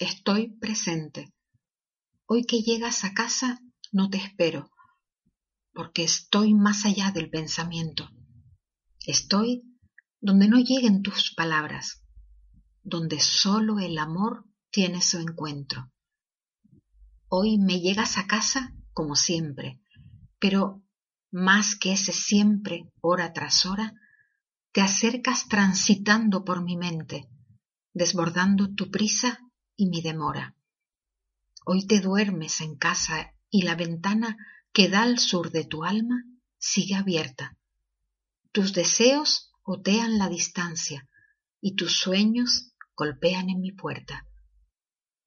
estoy presente. Hoy que llegas a casa no te espero, porque estoy más allá del pensamiento. Estoy donde no lleguen tus palabras, donde solo el amor tiene su encuentro. Hoy me llegas a casa como siempre, pero más que ese siempre, hora tras hora, te acercas transitando por mi mente, desbordando tu prisa y mi demora. Hoy te duermes en casa y la ventana que da al sur de tu alma sigue abierta. Tus deseos otean la distancia y tus sueños golpean en mi puerta.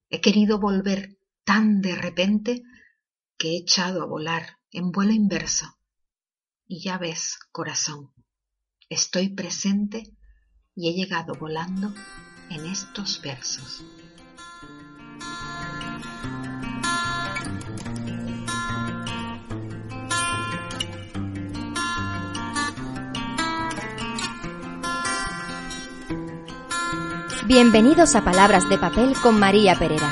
He querido volver tan de repente que he echado a volar en vuelo inverso. Y ya ves, corazón, estoy presente y he llegado volando en estos versos. Bienvenidos a Palabras de Papel con María Perera.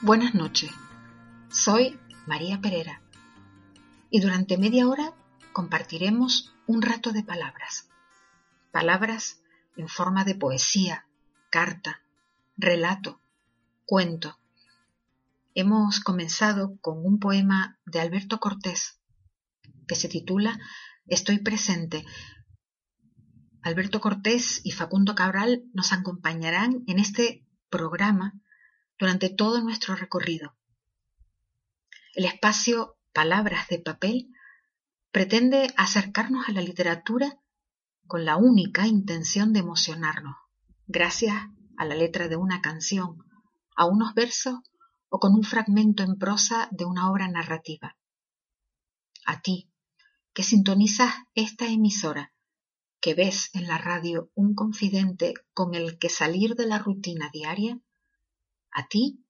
Buenas noches, soy María Perera y durante media hora compartiremos un rato de palabras. Palabras en forma de poesía, carta, relato, cuento. Hemos comenzado con un poema de Alberto Cortés que se titula Estoy presente. Alberto Cortés y Facundo Cabral nos acompañarán en este programa durante todo nuestro recorrido. El espacio Palabras de Papel pretende acercarnos a la literatura con la única intención de emocionarnos, gracias a la letra de una canción, a unos versos o con un fragmento en prosa de una obra narrativa. A ti, que sintonizas esta emisora, que ves en la radio un confidente con el que salir de la rutina diaria, a ti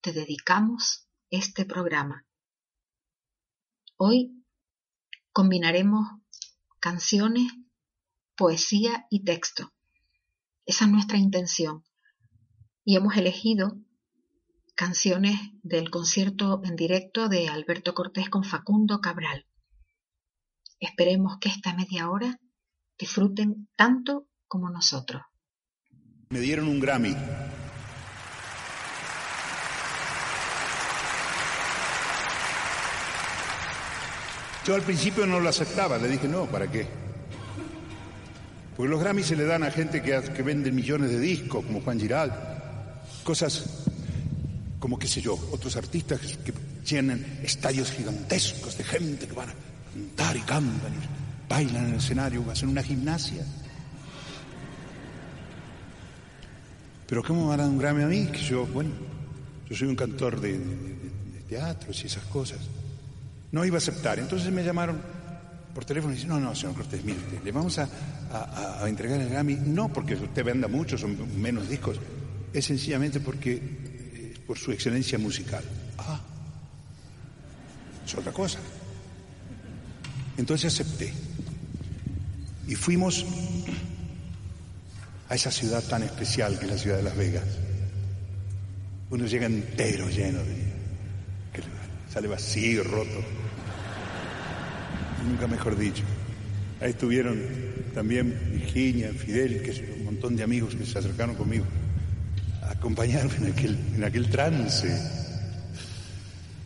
te dedicamos este programa. Hoy combinaremos canciones, poesía y texto. Esa es nuestra intención y hemos elegido canciones del concierto en directo de Alberto Cortés con Facundo Cabral. Esperemos que esta media hora disfruten tanto como nosotros. Me dieron un Grammy. Yo al principio no lo aceptaba, le dije, no, ¿para qué? Porque los Grammys se le dan a gente que, que vende millones de discos, como Juan Giral, cosas como, qué sé yo, otros artistas que tienen estadios gigantescos de gente que van a cantar y cantan y bailan en el escenario, hacen una gimnasia. Pero ¿cómo van a un Grammy a mí? Que yo, bueno, yo soy un cantor de, teatros y esas cosas. No iba a aceptar. Entonces me llamaron por teléfono y dicen, no, no, señor Cortés, mire, le vamos a, a, entregar el Grammy, no porque usted venda mucho, son menos discos, es sencillamente porque, eh, por su excelencia musical. Ah, es otra cosa. Entonces acepté. Y fuimos a esa ciudad tan especial que es la ciudad de Las Vegas. Uno llega entero, lleno de... que sale vacío, roto. Nunca mejor dicho. Ahí estuvieron también Virginia, Fidel, que es un montón de amigos que se acercaron conmigo acompañarme en aquel, en aquel trance.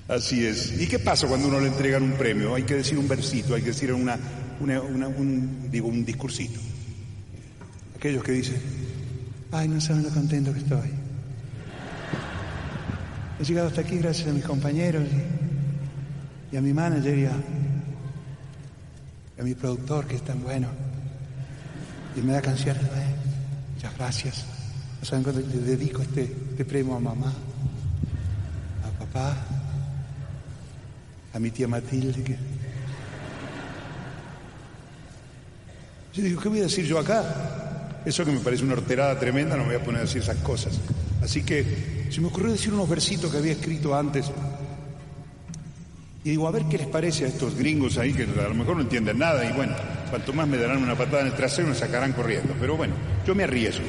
Así es. ¿Y qué pasa cuando uno le entregan un premio? Hay que decir un versito, hay que decir una, un, digo, un discursito. Aquellos que dicen, ay, no saben lo contento que estoy. He llegado hasta aquí gracias a mis compañeros y, a mi manager y a, mi productor que es tan bueno. Y me da canciones. Muchas gracias. ¿Saben cuando le dedico este, este, premio a mamá, a papá, a mi tía Matilde? Que... Yo digo, ¿qué voy a decir yo acá? Eso que me parece una horterada tremenda, no me voy a poner a decir esas cosas. Así que se me ocurrió decir unos versitos que había escrito antes Y digo, a ver qué les parece a estos gringos ahí que a lo mejor no entienden nada y bueno, cuanto más me darán una patada en el trasero me sacarán corriendo. Pero bueno, yo me arriesgo.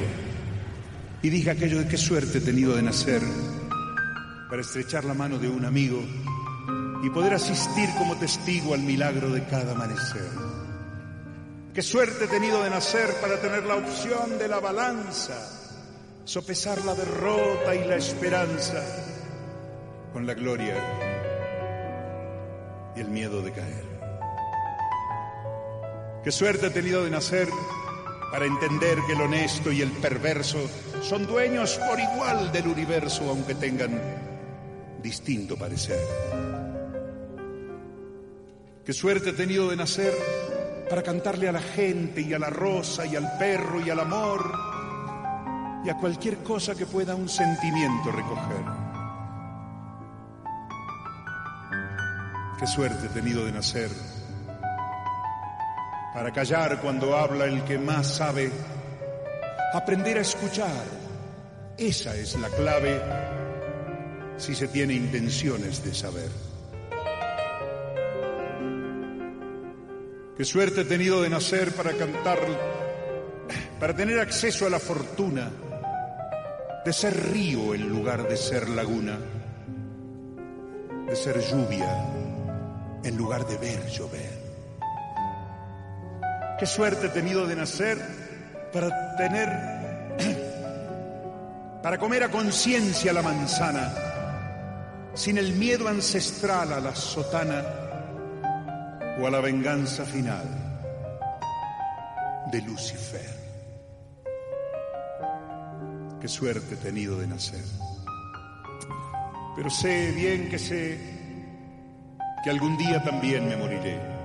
Y dije aquello de qué suerte he tenido de nacer para estrechar la mano de un amigo y poder asistir como testigo al milagro de cada amanecer. Qué suerte he tenido de nacer para tener la opción de la balanza, sopesar la derrota y la esperanza con la gloria y el miedo de caer. Qué suerte he tenido de nacer para entender que el honesto y el perverso son dueños por igual del universo, aunque tengan distinto parecer. Qué suerte he tenido de nacer para cantarle a la gente y a la rosa y al perro y al amor y a cualquier cosa que pueda un sentimiento recoger. Qué suerte he tenido de nacer para callar cuando habla el que más sabe, aprender a escuchar. Esa es la clave si se tiene intenciones de saber. Qué suerte he tenido de nacer para cantar, para tener acceso a la fortuna de ser río en lugar de ser laguna, de ser lluvia en lugar de ver llover. Qué suerte he tenido de nacer para tener, para comer a conciencia la manzana, sin el miedo ancestral a la sotana o a la venganza final de Lucifer. Qué suerte he tenido de nacer. Pero sé bien que sé que algún día también me moriré.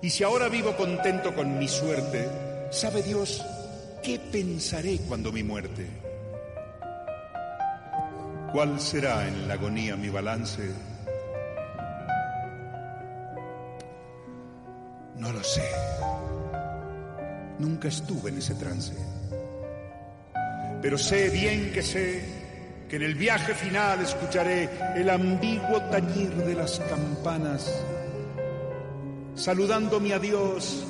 Y si ahora vivo contento con mi suerte, ¿sabe Dios qué pensaré cuando mi muerte? ¿Cuál será en la agonía mi balance? No lo sé. Nunca estuve en ese trance. Pero sé bien que sé que en el viaje final escucharé el ambiguo tañir de las campanas, saludándome a Dios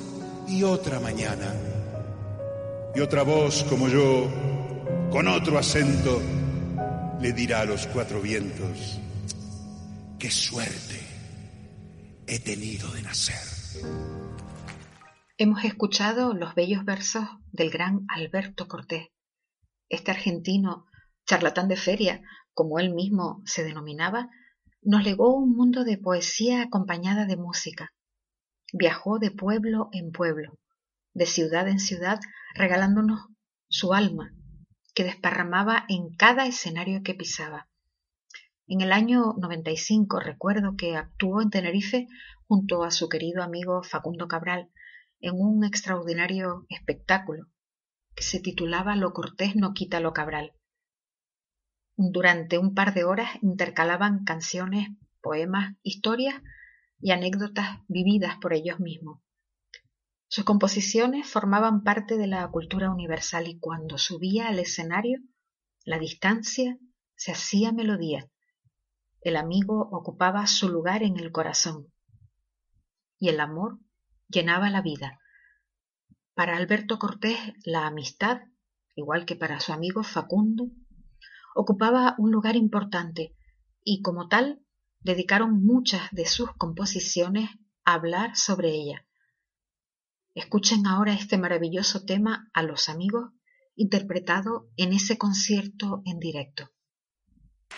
y otra mañana. Y otra voz como yo, con otro acento, le dirá a los cuatro vientos, qué suerte he tenido de nacer. Hemos escuchado los bellos versos del gran Alberto Cortés, este argentino charlatán de feria, como él mismo se denominaba, nos legó un mundo de poesía acompañada de música. Viajó de pueblo en pueblo, de ciudad en ciudad, regalándonos su alma, que desparramaba en cada escenario que pisaba. En el año 95 recuerdo que actuó en Tenerife junto a su querido amigo Facundo Cabral en un extraordinario espectáculo que se titulaba Lo cortés no quita lo Cabral. Durante un par de horas intercalaban canciones, poemas, historias y anécdotas vividas por ellos mismos. Sus composiciones formaban parte de la cultura universal y cuando subía al escenario, la distancia se hacía melodía. El amigo ocupaba su lugar en el corazón y el amor llenaba la vida. Para Alberto Cortés la amistad, igual que para su amigo Facundo, ocupaba un lugar importante y como tal dedicaron muchas de sus composiciones a hablar sobre ella. Escuchen ahora este maravilloso tema a los amigos interpretado en ese concierto en directo.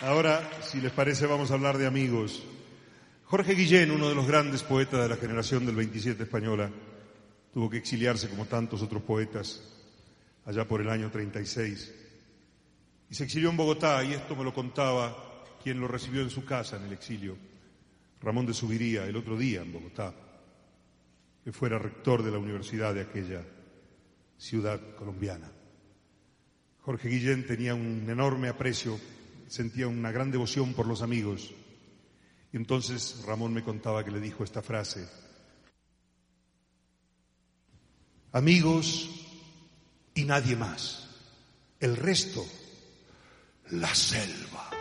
Ahora, si les parece, vamos a hablar de amigos. Jorge Guillén, uno de los grandes poetas de la generación del 27 española, tuvo que exiliarse como tantos otros poetas allá por el año 36 y se exilió en Bogotá, y esto me lo contaba quien lo recibió en su casa en el exilio, Ramón de Subiría, el otro día en Bogotá, que fuera rector de la universidad de aquella ciudad colombiana. Jorge Guillén tenía un enorme aprecio, sentía una gran devoción por los amigos. Y entonces Ramón me contaba que le dijo esta frase, amigos y nadie más, el resto la selva.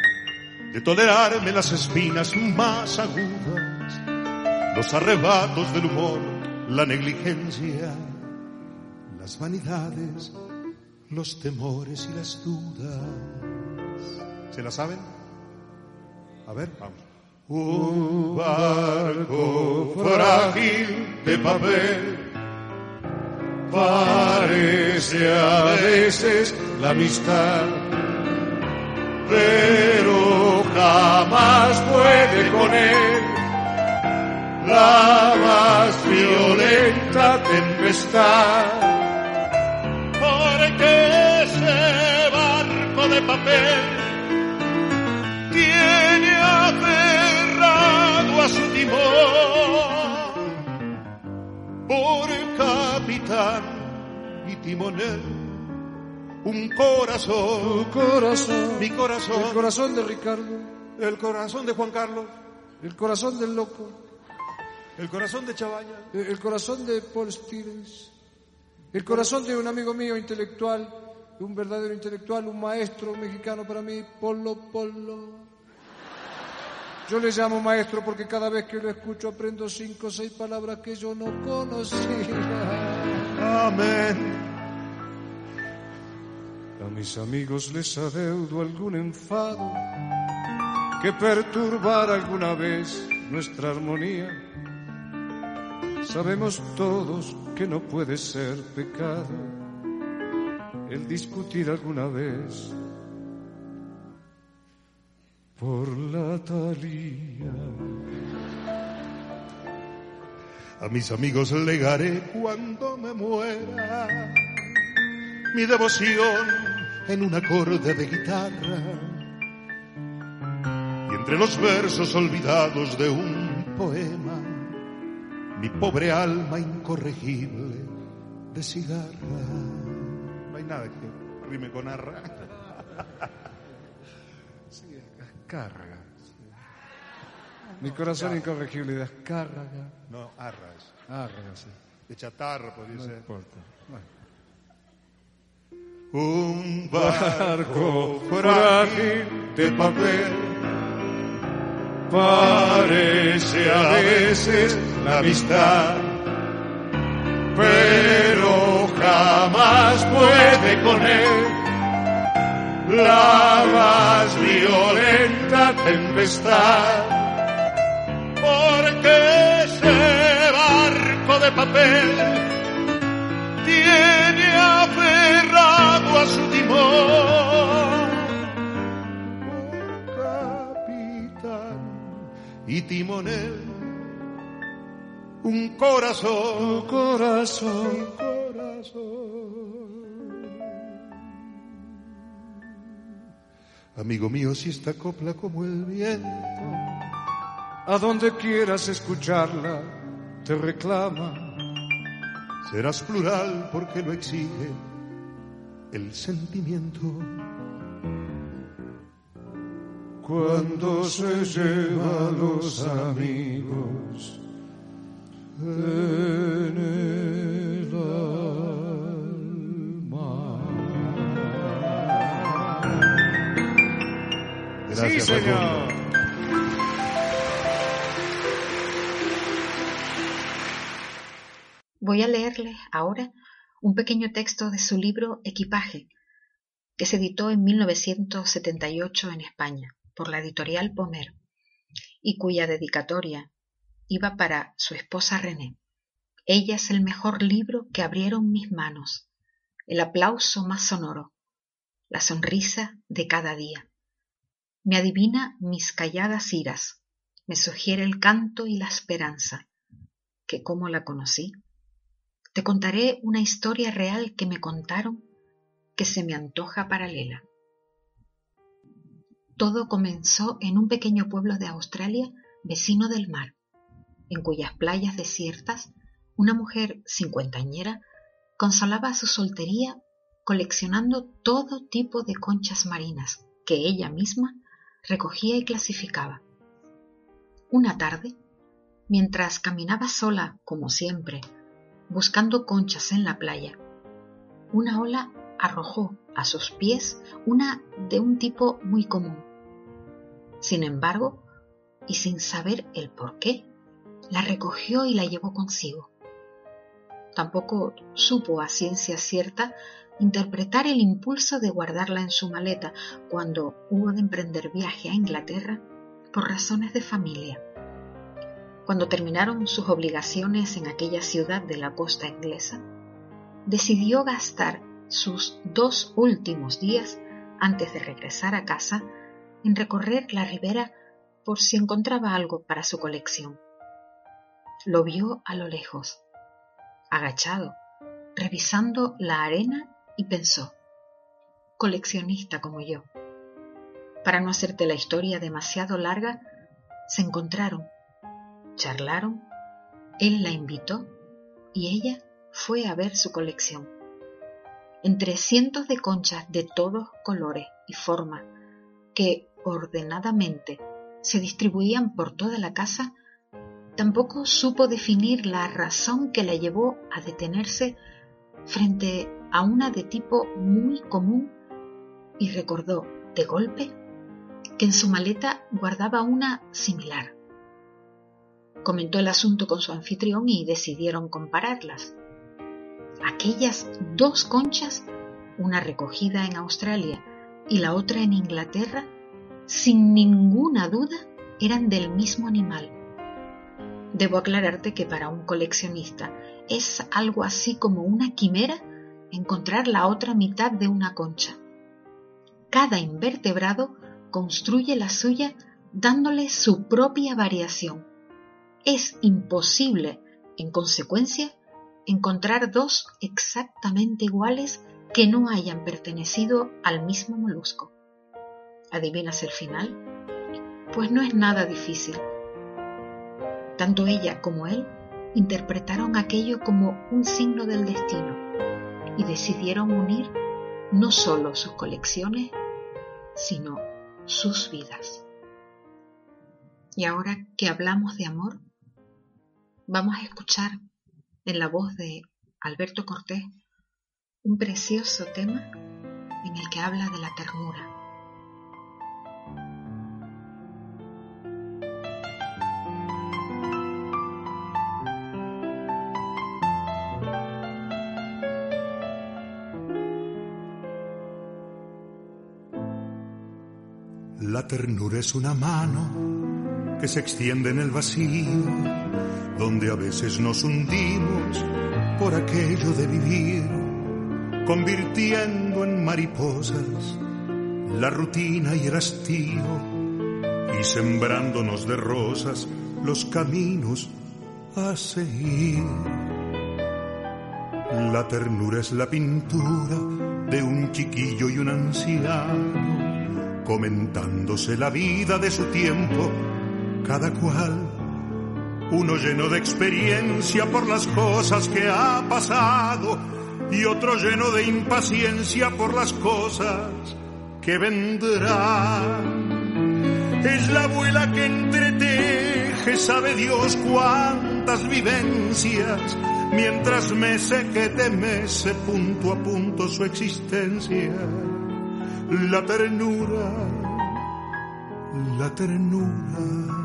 de tolerarme las espinas más agudas, los arrebatos del humor, la negligencia, las vanidades, los temores y las dudas. ¿Se la saben? A ver, vamos. Un barco frágil de papel parece a veces la amistad, pero jamás puede con él. La más violenta tempestad. Porque ese barco de papel tiene aferrado a su timón. Por capitán y timonel un corazón, Tu corazón, mi corazón, el corazón de Ricardo, el corazón de Juan Carlos, el corazón del loco, el corazón de Chabaña, el corazón de Paul Stevens, el corazón de un amigo mío intelectual, un verdadero intelectual, un maestro mexicano para mí, Polo Polo. Yo le llamo maestro porque cada vez que lo escucho aprendo cinco o seis palabras que yo no conocía. amén. A mis amigos les adeudo algún enfado que perturbara alguna vez nuestra armonía. Sabemos todos que no puede ser pecado el discutir alguna vez por la talía. A mis amigos legaré cuando me muera mi devoción en un acorde de guitarra y entre los versos olvidados de un poema mi pobre alma incorregible de cigarra. No hay nada que rime con arra. Descarga. Mi corazón incorregible descarga. No, arras. Arga, sí. De chatarra podría No ser. importa. Bueno. Un barco frágil de papel parece a veces la amistad, pero jamás puede con él la más violenta tempestad. Porque ese barco de papel a su timón. Un capitán y timonel, un corazón, Corazón, Amigo mío, si esta copla como el viento a donde quieras escucharla, te reclama. serás plural porque lo exige el sentimiento. Cuando se lleva a los amigos en el alma. Gracias, sí, señor. Voy a leerles ahora un pequeño texto de su libro Equipaje, que se editó en 1978 en España por la editorial Pomer y cuya dedicatoria iba para su esposa René. Ella es el mejor libro que abrieron mis manos, el aplauso más sonoro, la sonrisa de cada día. Me adivina mis calladas iras, me sugiere el canto y la esperanza, que cómo la conocí. Te contaré una historia real que me contaron que se me antoja paralela. Todo comenzó en un pequeño pueblo de Australia vecino del mar, en cuyas playas desiertas una mujer cincuentañera consolaba su soltería coleccionando todo tipo de conchas marinas que ella misma recogía y clasificaba. Una tarde, mientras caminaba sola, como siempre, buscando conchas en la playa, una ola arrojó a sus pies una de un tipo muy común. Sin embargo, y sin saber el por qué, la recogió y la llevó consigo. Tampoco supo a ciencia cierta interpretar el impulso de guardarla en su maleta cuando hubo de emprender viaje a Inglaterra por razones de familia. Cuando terminaron sus obligaciones en aquella ciudad de la costa inglesa, decidió gastar sus dos últimos días antes de regresar a casa en recorrer la ribera por si encontraba algo para su colección. Lo vio a lo lejos, agachado, revisando la arena y pensó, coleccionista como yo. Para no hacerte la historia demasiado larga, se encontraron, charlaron, él la invitó y ella fue a ver su colección. Entre cientos de conchas de todos colores y formas que ordenadamente se distribuían por toda la casa, tampoco supo definir la razón que la llevó a detenerse frente a una de tipo muy común y recordó de golpe que en su maleta guardaba una similar. Comentó el asunto con su anfitrión y decidieron compararlas. Aquellas dos conchas, una recogida en Australia y la otra en Inglaterra, sin ninguna duda eran del mismo animal. Debo aclararte que para un coleccionista es algo así como una quimera encontrar la otra mitad de una concha. Cada invertebrado construye la suya dándole su propia variación. Es imposible, en consecuencia, encontrar dos exactamente iguales que no hayan pertenecido al mismo molusco. ¿Adivinas el final? Pues no es nada difícil. Tanto ella como él interpretaron aquello como un signo del destino y decidieron unir no solo sus colecciones, sino sus vidas. Y ahora que hablamos de amor, vamos a escuchar en la voz de Alberto Cortés un precioso tema en el que habla de la ternura. La ternura es una mano que se extiende en el vacío, donde a veces nos hundimos por aquello de vivir, convirtiendo en mariposas la rutina y el hastío, y sembrándonos de rosas los caminos a seguir. La ternura es la pintura de un chiquillo y un anciano comentándose la vida de su tiempo, cada cual, uno lleno de experiencia por las cosas que ha pasado y otro lleno de impaciencia por las cosas que vendrán. Es la abuela que entreteje, sabe Dios cuántas vivencias, mientras mece que te mece punto a punto su existencia la ternura, la ternura.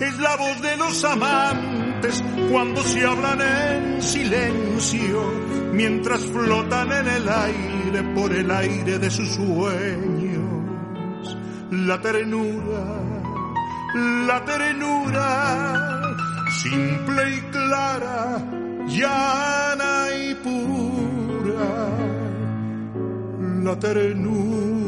Es la voz de los amantes cuando se hablan en silencio, mientras flotan en el aire por el aire de sus sueños. La ternura, la ternura, simple y clara, llana y pura la ternura.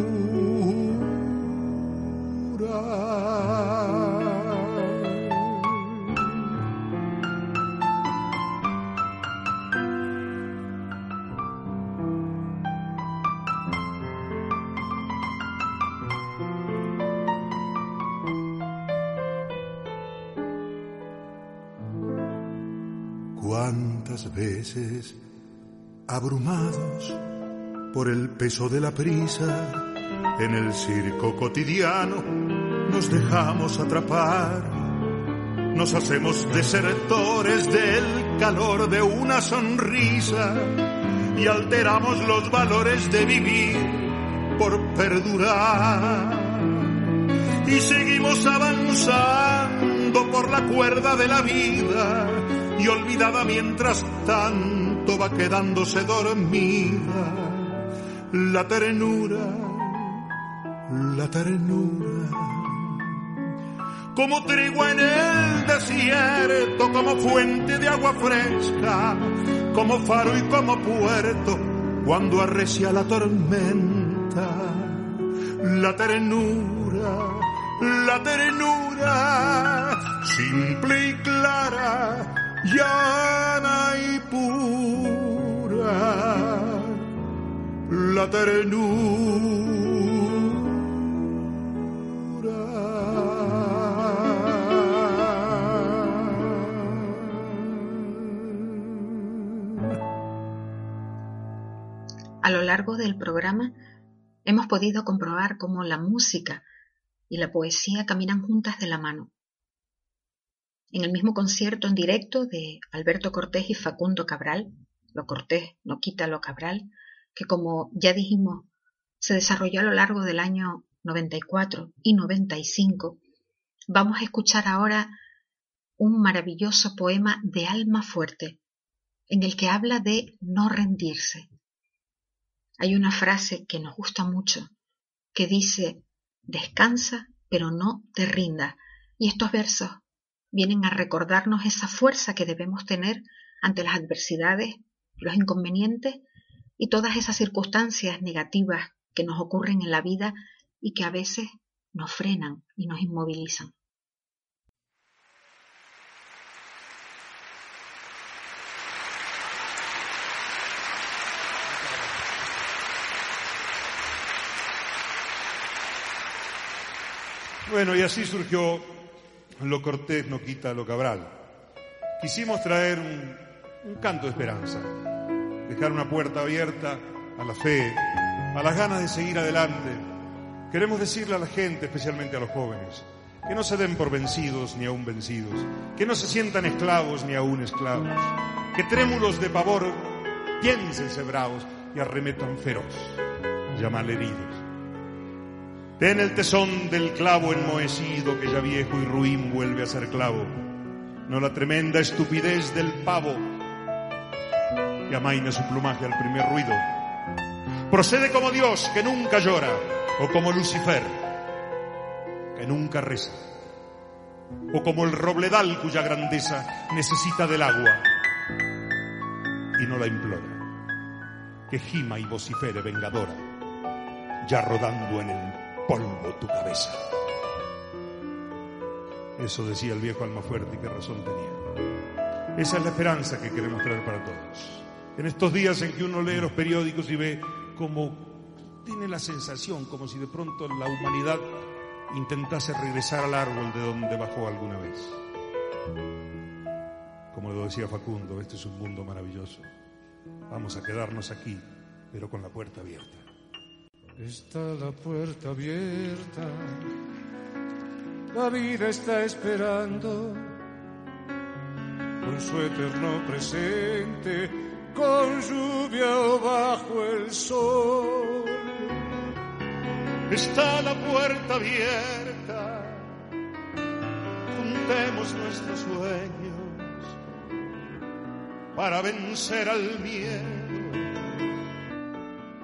Cuántas veces, abrumados por el peso de la prisa, en el circo cotidiano nos dejamos atrapar. Nos hacemos desertores del calor de una sonrisa y alteramos los valores de vivir por perdurar. Y seguimos avanzando por la cuerda de la vida y olvidada mientras tanto va quedándose dormida la ternura, la ternura. Como trigo en el desierto, como fuente de agua fresca, como faro y como puerto, cuando arrecia la tormenta. La ternura, la ternura, simple y clara, llana y pura. La A lo largo del programa hemos podido comprobar cómo la música y la poesía caminan juntas de la mano. En el mismo concierto en directo de Alberto Cortés y Facundo Cabral, lo Cortés no quita lo Cabral, que como ya dijimos se desarrolló a lo largo del año 94 y 95, vamos a escuchar ahora un maravilloso poema de alma fuerte, en el que habla de no rendirse. Hay una frase que nos gusta mucho, que dice, descansa, pero no te rinda. Y estos versos vienen a recordarnos esa fuerza que debemos tener ante las adversidades, los inconvenientes y todas esas circunstancias negativas que nos ocurren en la vida y que a veces nos frenan y nos inmovilizan. Bueno, y así surgió Lo Cortés no quita lo Cabral. Quisimos traer un, canto de esperanza, dejar una puerta abierta a la fe, a las ganas de seguir adelante. Queremos decirle a la gente, especialmente a los jóvenes, que no se den por vencidos ni aún vencidos, que no se sientan esclavos ni aún esclavos, que trémulos de pavor piénsense bravos y arremetan feroz, llaman heridos. Ten el tesón del clavo enmohecido que ya viejo y ruin vuelve a ser clavo, no la tremenda estupidez del pavo que amaina su plumaje al primer ruido. Procede como Dios que nunca llora, o como Lucifer que nunca reza, o como el robledal cuya grandeza necesita del agua y no la implora, que gima y vocifere vengadora, ya rodando en el polvo tu cabeza. Eso decía el viejo alma fuerte y qué razón tenía. Esa es la esperanza que queremos traer para todos. En estos días en que uno lee los periódicos y ve como tiene la sensación como si de pronto la humanidad intentase regresar al árbol de donde bajó alguna vez. Como lo decía Facundo, este es un mundo maravilloso. Vamos a quedarnos aquí, pero con la puerta abierta. Está la puerta abierta, la vida está esperando con su eterno presente, con lluvia o bajo el sol. Está la puerta abierta, juntemos nuestros sueños para vencer al miedo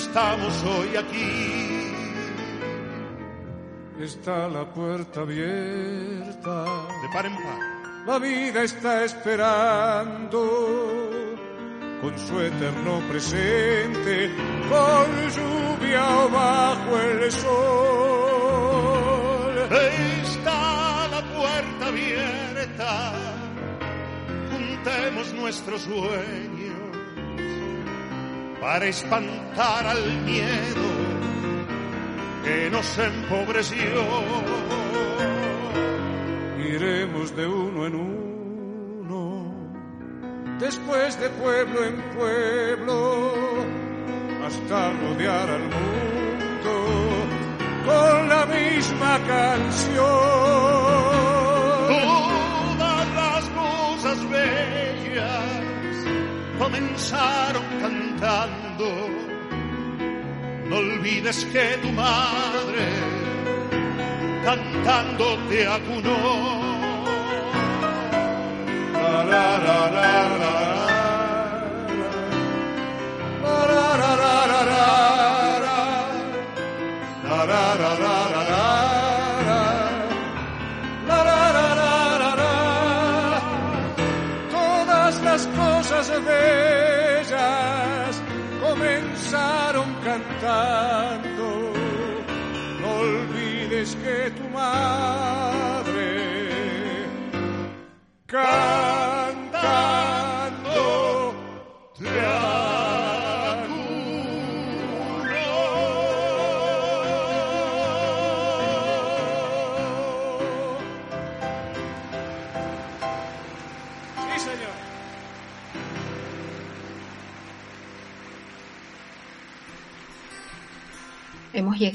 estamos hoy aquí. Está la puerta abierta De par en par. la vida está esperando con su eterno presente, con lluvia o bajo el sol. Está la puerta abierta, juntemos nuestros sueños para espantar al miedo que nos empobreció. Iremos de uno en uno después de pueblo en pueblo, hasta rodear al mundo con la misma canción. Todas las cosas bellas comenzaron No olvides que tu madre cantando te acunó. Cantando. No olvides que tu madre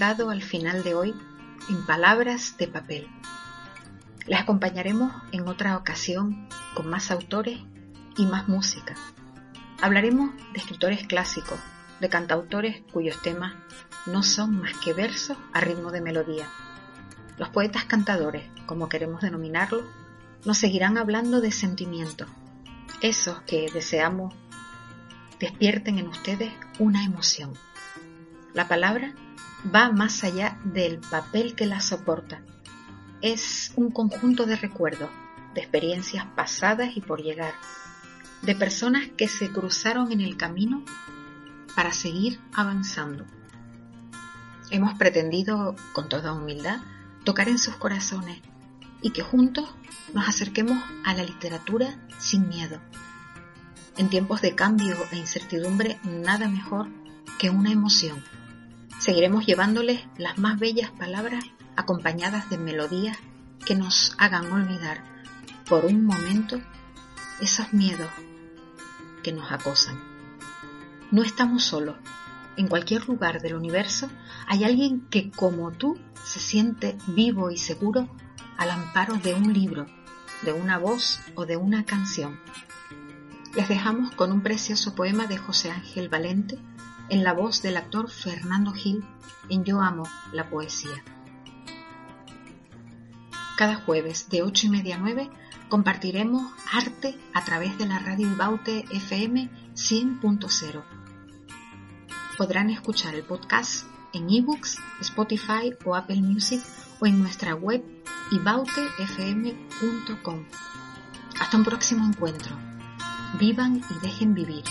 al final de hoy en Palabras de Papel. Les acompañaremos en otra ocasión con más autores y más música. Hablaremos de escritores clásicos, de cantautores cuyos temas no son más que versos a ritmo de melodía. Los poetas cantadores, como queremos denominarlos, nos seguirán hablando de sentimientos, esos que deseamos despierten en ustedes una emoción. La palabra va más allá del papel que la soporta. Es un conjunto de recuerdos, de experiencias pasadas y por llegar, de personas que se cruzaron en el camino para seguir avanzando. Hemos pretendido, con toda humildad, tocar en sus corazones y que juntos nos acerquemos a la literatura sin miedo. En tiempos de cambio e incertidumbre, nada mejor que una emoción. Seguiremos llevándoles las más bellas palabras acompañadas de melodías que nos hagan olvidar por un momento esos miedos que nos acosan. No estamos solos. En cualquier lugar del universo hay alguien que como tú se siente vivo y seguro al amparo de un libro, de una voz o de una canción. Les dejamos con un precioso poema de José Ángel Valente en la voz del actor Fernando Gil en Yo Amo la Poesía. Cada jueves de 8 y media a 9 compartiremos arte a través de la radio Ibaute FM 100.0. Podrán escuchar el podcast en ebooks, Spotify o Apple Music o en nuestra web ibautefm.com. Hasta un próximo encuentro. Vivan y dejen vivir.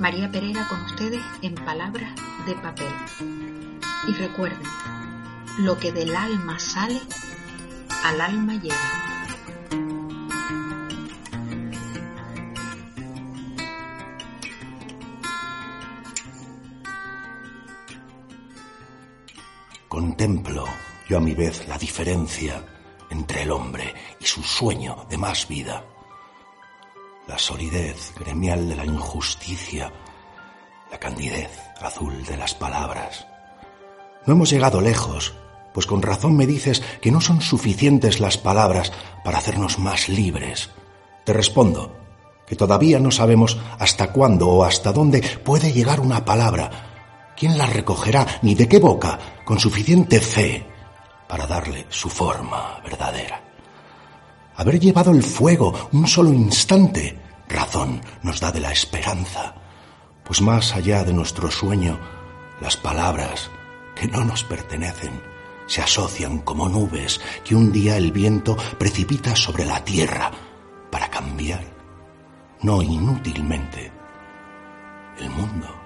María Pereira con ustedes en Palabras de Papel. Y recuerden, lo que del alma sale, al alma llega. Contemplo yo a mi vez la diferencia entre el hombre y su sueño de más vida, la solidez gremial de la injusticia, la candidez azul de las palabras. No hemos llegado lejos, pues con razón me dices que no son suficientes las palabras para hacernos más libres. Te respondo que todavía no sabemos hasta cuándo o hasta dónde puede llegar una palabra, quién la recogerá ni de qué boca con suficiente fe para darle su forma verdadera. Haber llevado el fuego un solo instante, razón nos da de la esperanza, pues más allá de nuestro sueño, las palabras que no nos pertenecen se asocian como nubes que un día el viento precipita sobre la tierra para cambiar, no inútilmente, el mundo.